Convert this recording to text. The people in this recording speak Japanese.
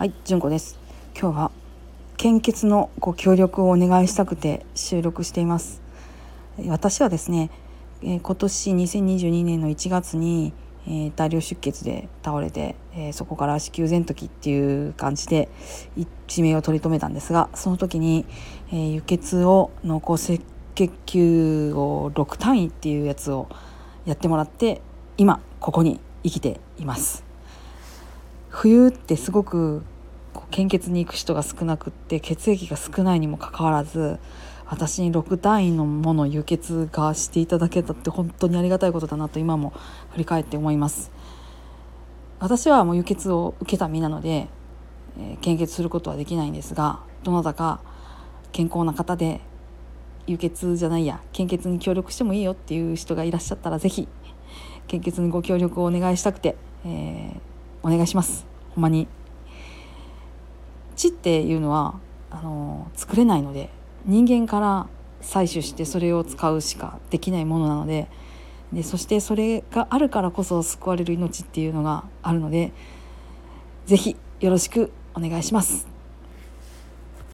はい、純子です。今日は献血のご協力をお願いしたくて収録しています。私はですね、え今年2022年の1月に、え大量出血で倒れて、えそこから子宮全摘っていう感じで一命を取り留めたんですが、その時に、え輸血を濃厚赤血球を6単位っていうやつをやってもらって今ここに生きています。冬ってすごく献血に行く人が少なくって血液が少ないにもかかわらず私に6単位のもの輸血がしていただけたって本当にありがたいことだなと今も振り返って思います。私はもう輸血を受けた身なので、えー献血することはできないんですがどなたか健康な方で輸血じゃないや献血に協力してもいいよっていう人がいらっしゃったらぜひ献血にご協力をお願いしたくて、えーお願いしますほんまに血っていうのはあの作れないので人間から採取してそれを使うしかできないものなのででそしてそれがあるからこそ救われる命っていうのがあるので是非よろしくお願いします。